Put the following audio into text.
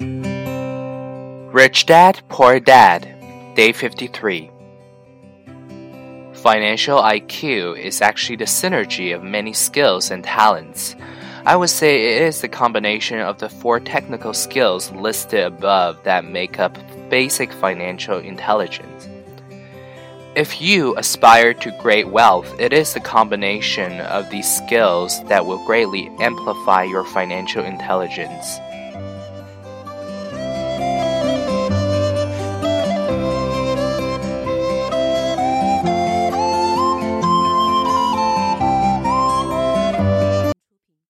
Rich Dad, Poor Dad, Day 53. Financial IQ is actually the synergy of many skills and talents. I would say it is the combination of the four technical skills listed above that make up basic financial intelligence. If you aspire to great wealth, it is the combination of these skills that will greatly amplify your financial intelligence.